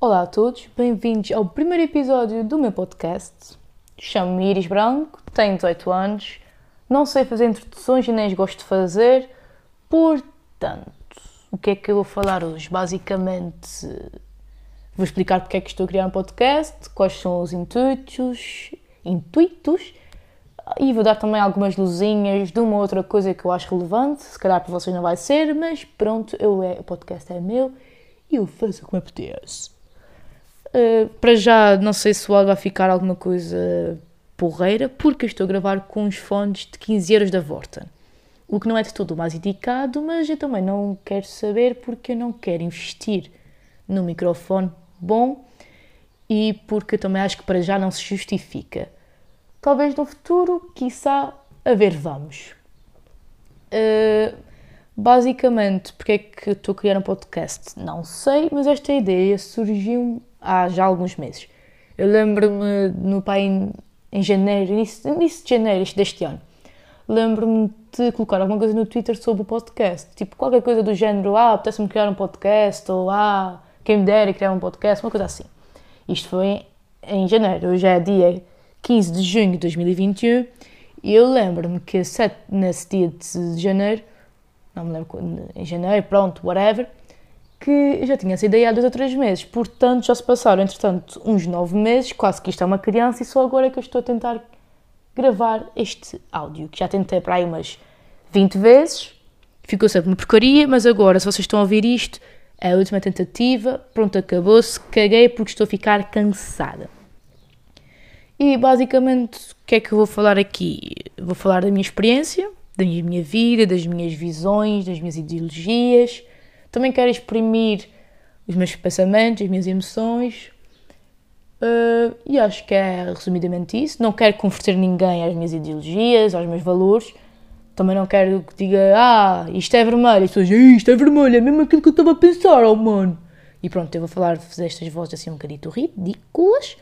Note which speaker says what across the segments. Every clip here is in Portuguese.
Speaker 1: Olá a todos, bem-vindos ao primeiro episódio do meu podcast. Chamo-me Iris Branco, tenho 18 anos, não sei fazer introduções e nem as gosto de fazer, portanto, o que é que eu vou falar hoje? Basicamente, vou explicar porque é que estou a criar um podcast, quais são os intuitos, intuitos e vou dar também algumas luzinhas de uma outra coisa que eu acho relevante. Se calhar para vocês não vai ser, mas pronto, eu é, o podcast é meu e eu faço como apetece. Uh, para já, não sei se o áudio vai ficar alguma coisa porreira, porque eu estou a gravar com uns fones de 15 euros da Vorta. O que não é de todo o mais indicado, mas eu também não quero saber porque eu não quero investir num microfone bom e porque eu também acho que para já não se justifica. Talvez no futuro, quiçá, a ver, vamos. Uh, basicamente, porque é que estou a criar um podcast? Não sei, mas esta ideia surgiu há já alguns meses. Eu lembro-me no pai em, janeiro, início, início de janeiro deste ano, lembro-me de colocar alguma coisa no Twitter sobre o podcast. Tipo, qualquer coisa do género, ah, apetece-me criar um podcast, ou ah, quem me dera criar um podcast, uma coisa assim. Isto foi em janeiro, hoje é dia 15 de junho de 2021, e eu lembro-me que nesse dia de janeiro, não me lembro em janeiro, pronto, whatever, que já tinha essa ideia há dois ou três meses, portanto já se passaram, entretanto, uns nove meses, quase que isto é uma criança, e só agora é que eu estou a tentar gravar este áudio, que já tentei para aí umas 20 vezes, ficou sempre uma porcaria, mas agora, se vocês estão a ouvir isto, é a última tentativa, pronto, acabou-se, caguei porque estou a ficar cansada. E basicamente, o que é que eu vou falar aqui? Vou falar da minha experiência, da minha vida, das minhas visões, das minhas ideologias. Também quero exprimir os meus pensamentos, as minhas emoções. Uh, e acho que é resumidamente isso. Não quero converter ninguém às minhas ideologias, aos meus valores. Também não quero que diga, ah, isto é vermelho. E pessoas, isto é vermelho, é mesmo aquilo que eu estava a pensar, oh mano. E pronto, eu vou falar, fazer estas vozes assim um bocadito ridículas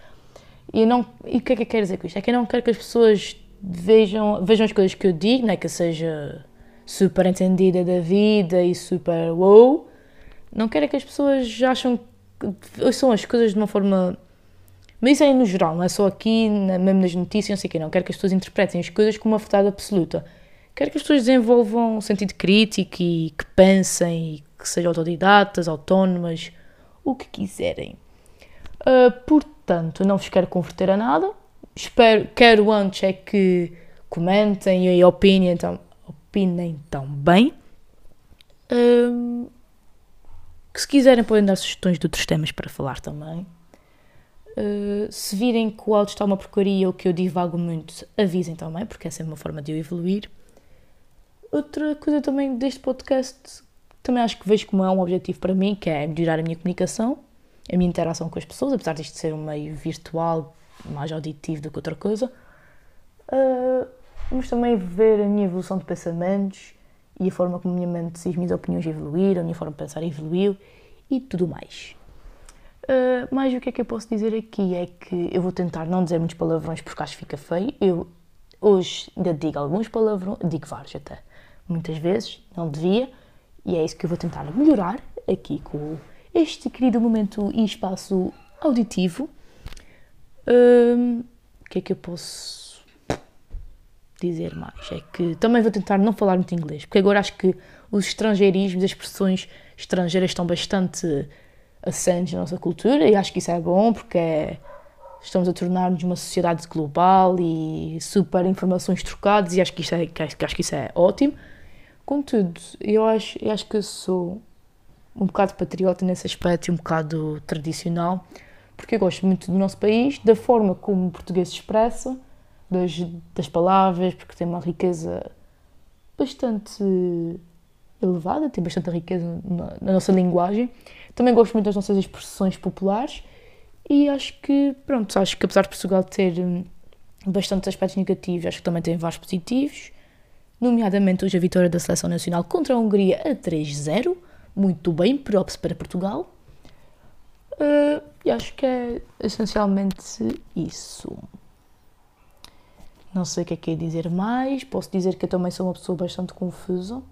Speaker 1: e, não, e o que é que eu quero dizer com isto? É que eu não quero que as pessoas vejam, vejam as coisas que eu digo, não é que eu seja super entendida da vida e super wow. Não quero é que as pessoas acham que são as coisas de uma forma. Mas isso é no geral, não é só aqui, mesmo nas notícias, não sei o que, não. Quero que as pessoas interpretem as coisas com uma verdade absoluta. Quero que as pessoas desenvolvam um sentido crítico e que pensem, e que sejam autodidatas, autónomas, o que quiserem. Uh, portanto, não vos quero converter a nada. Espero, quero antes é que comentem e opinem, então, opinem também. Uh, que se quiserem podem dar sugestões de outros temas para falar também. Uh, se virem que o áudio está uma porcaria ou que eu divago muito, avisem também, porque essa é uma forma de eu evoluir. Outra coisa também deste podcast, também acho que vejo como é um objetivo para mim, que é melhorar a minha comunicação a minha interação com as pessoas, apesar disto ser um meio virtual, mais auditivo do que outra coisa. Uh, mas também ver a minha evolução de pensamentos e a forma como a minha mente e as minhas opiniões evoluíram, a minha forma de pensar evoluiu e tudo mais. Uh, mas o que é que eu posso dizer aqui é que eu vou tentar não dizer muitos palavrões porque acho que fica feio. Eu hoje ainda digo alguns palavrões, digo vários até, muitas vezes, não devia, e é isso que eu vou tentar melhorar aqui com este querido momento e espaço auditivo. Hum, o que é que eu posso dizer mais? É que também vou tentar não falar muito inglês, porque agora acho que os estrangeirismos, as expressões estrangeiras estão bastante assentes na nossa cultura e acho que isso é bom porque é, estamos a tornar-nos uma sociedade global e super informações trocadas e acho que, isso é, acho que isso é ótimo. Contudo, eu acho, eu acho que eu sou um bocado patriota nesse aspecto e um bocado tradicional, porque eu gosto muito do nosso país, da forma como o português se expressa, das, das palavras, porque tem uma riqueza bastante elevada, tem bastante riqueza na, na, nossa linguagem. Também gosto muito das nossas expressões populares e acho que, pronto, acho que apesar de Portugal ter hum, bastantes aspectos negativos, acho que também tem vários positivos, nomeadamente hoje a vitória da Seleção Nacional contra a Hungria a 3-0, muito bem, props para Portugal. Uh, e acho que é essencialmente isso. Não sei o que é que é dizer mais. Posso dizer que eu também sou uma pessoa bastante confusa.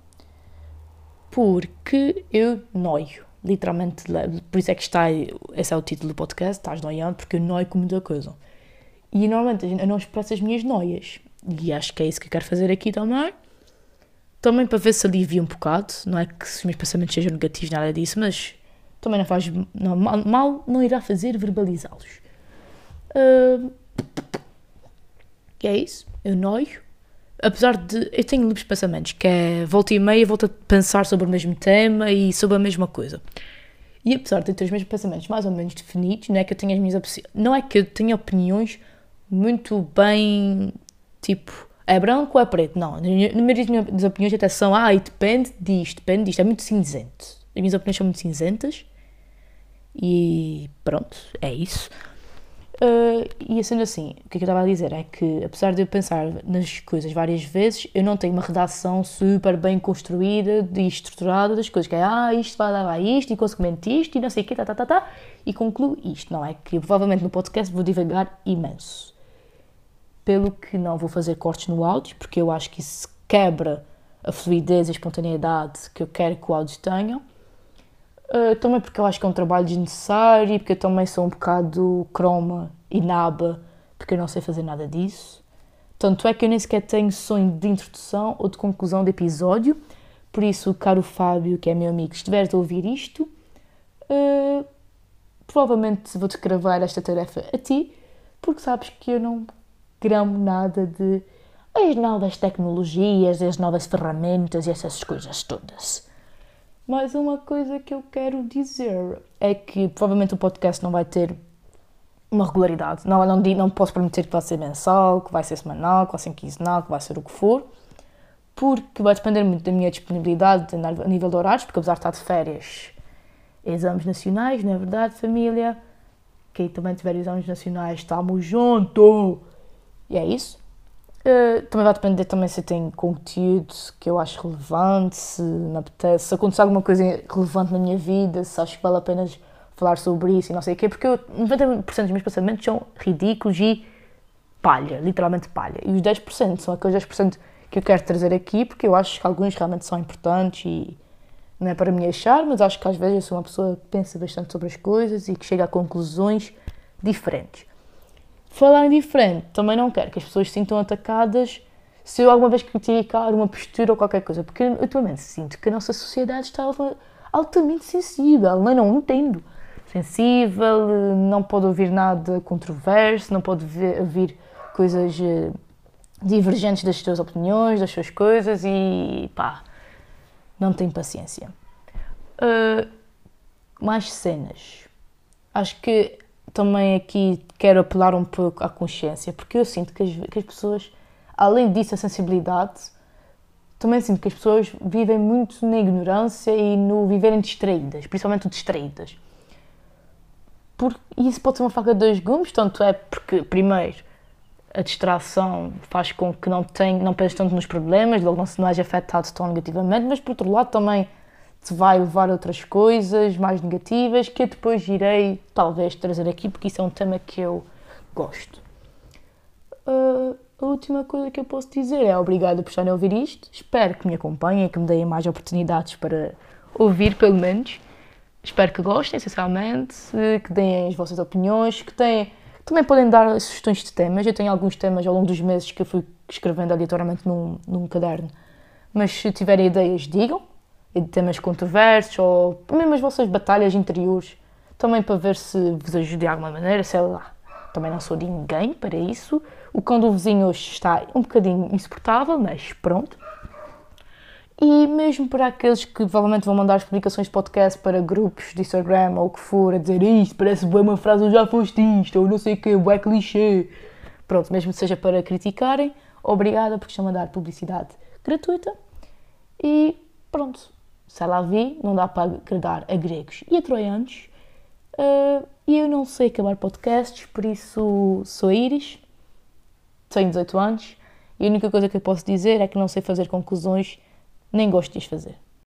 Speaker 1: Porque eu noio. literalmente, por isso é que está, esse é o título do podcast, estás noiando, porque eu noio com muita coisa. E normalmente eu não expresso as minhas noias, e acho que é isso que eu quero fazer aqui também. Também para ver se alivia um bocado, não é que os meus pensamentos sejam negativos, nada disso, mas também não faz não, mal, mal, não irá fazer verbalizá-los. Uh, e é isso, eu noio. Apesar de. Eu tenho livres pensamentos, que é volta e meia, volto a pensar sobre o mesmo tema e sobre a mesma coisa. E apesar de ter os mesmos pensamentos mais ou menos definidos, não é que eu tenha as minhas não é que eu tenha opiniões muito bem tipo é branco ou é preto. Não, na maioria das opiniões até são ah, e depende disto, depende disto. É muito cinzento. As minhas opiniões são muito cinzentas. E pronto, é isso. Uh, e sendo assim, o que, é que eu estava a dizer é que, apesar de eu pensar nas coisas várias vezes, eu não tenho uma redação super bem construída e estruturada das coisas, que é, ah, isto vai levar a isto, e consequentemente isto, e não sei o quê, tá, tá, tá, tá, e concluo isto. Não é que, provavelmente, no podcast vou divagar imenso. Pelo que não vou fazer cortes no áudio, porque eu acho que isso quebra a fluidez e a espontaneidade que eu quero que o áudio tenha Uh, também porque eu acho que é um trabalho desnecessário, porque eu também sou um bocado croma e naba, porque eu não sei fazer nada disso. Tanto é que eu nem sequer tenho sonho de introdução ou de conclusão de episódio. Por isso, caro Fábio, que é meu amigo, se estiveres a ouvir isto, uh, provavelmente vou-te gravar esta tarefa a ti, porque sabes que eu não gramo nada de as novas tecnologias, as novas ferramentas e essas coisas todas. Mas uma coisa que eu quero dizer é que provavelmente o podcast não vai ter uma regularidade. Não, não, não posso prometer que vai ser mensal, que vai ser semanal, que vai ser quinzenal, que vai ser o que for, porque vai depender muito da minha disponibilidade a nível de horários, porque apesar de estar de férias, exames nacionais, não é verdade, família? Quem também tiver exames nacionais, estamos juntos! E é isso. Uh, também vai depender também se tem conteúdo que eu acho relevante, se me apetece, se acontecer alguma coisa relevante na minha vida, se acho que vale a pena falar sobre isso e não sei o quê, porque eu, 90% dos meus pensamentos são ridículos e palha, literalmente palha. E os 10% são aqueles 10% que eu quero trazer aqui, porque eu acho que alguns realmente são importantes e não é para me achar, mas acho que às vezes eu sou uma pessoa que pensa bastante sobre as coisas e que chega a conclusões diferentes. Falar em diferente, também não quero que as pessoas se sintam atacadas se eu alguma vez criticar uma postura ou qualquer coisa, porque eu atualmente sinto que a nossa sociedade está altamente sensível, mas não entendo. Sensível, não pode ouvir nada controverso, não pode ver, ouvir coisas eh, divergentes das suas opiniões, das suas coisas e pá, não tem paciência. Uh, mais cenas. Acho que também aqui quero apelar um pouco à consciência, porque eu sinto que as, que as pessoas, além disso, a sensibilidade, também sinto que as pessoas vivem muito na ignorância e no viverem distraídas, principalmente distraídas. Porque, isso pode ser uma faca de dois gumes, tanto é porque, primeiro, a distração faz com que não, tenha, não pense tanto nos problemas, logo não se não é afetado tão negativamente, mas por outro lado também te vai levar a outras coisas mais negativas que eu depois irei talvez trazer aqui porque isso é um tema que eu gosto. Uh, a última coisa que eu posso dizer é obrigada por estarem a ouvir isto. Espero que me acompanhem, que me deem mais oportunidades para ouvir, pelo menos. Espero que gostem, essencialmente, que deem as vossas opiniões, que têm, também podem dar sugestões de temas. Eu tenho alguns temas ao longo dos meses que eu fui escrevendo aleatoriamente num, num caderno. Mas se tiverem ideias, digam e de temas controversos ou mesmo as vossas batalhas interiores, também para ver se vos ajude de alguma maneira, sei lá. Também não sou de ninguém para isso. O cão do vizinho hoje está um bocadinho insuportável, mas pronto. E mesmo para aqueles que provavelmente vão mandar as publicações de podcast para grupos de Instagram ou o que for, a dizer isto parece bem uma frase, ou já foste isto, ou não sei o que, é clichê. Pronto, mesmo que seja para criticarem, obrigada porque estão a dar publicidade gratuita. E pronto, sei lá vi, não dá para agradar a gregos e a troianos. Uh, e eu não sei acabar podcasts, por isso sou Iris, tenho 18 anos e a única coisa que eu posso dizer é que não sei fazer conclusões, nem gosto de as fazer.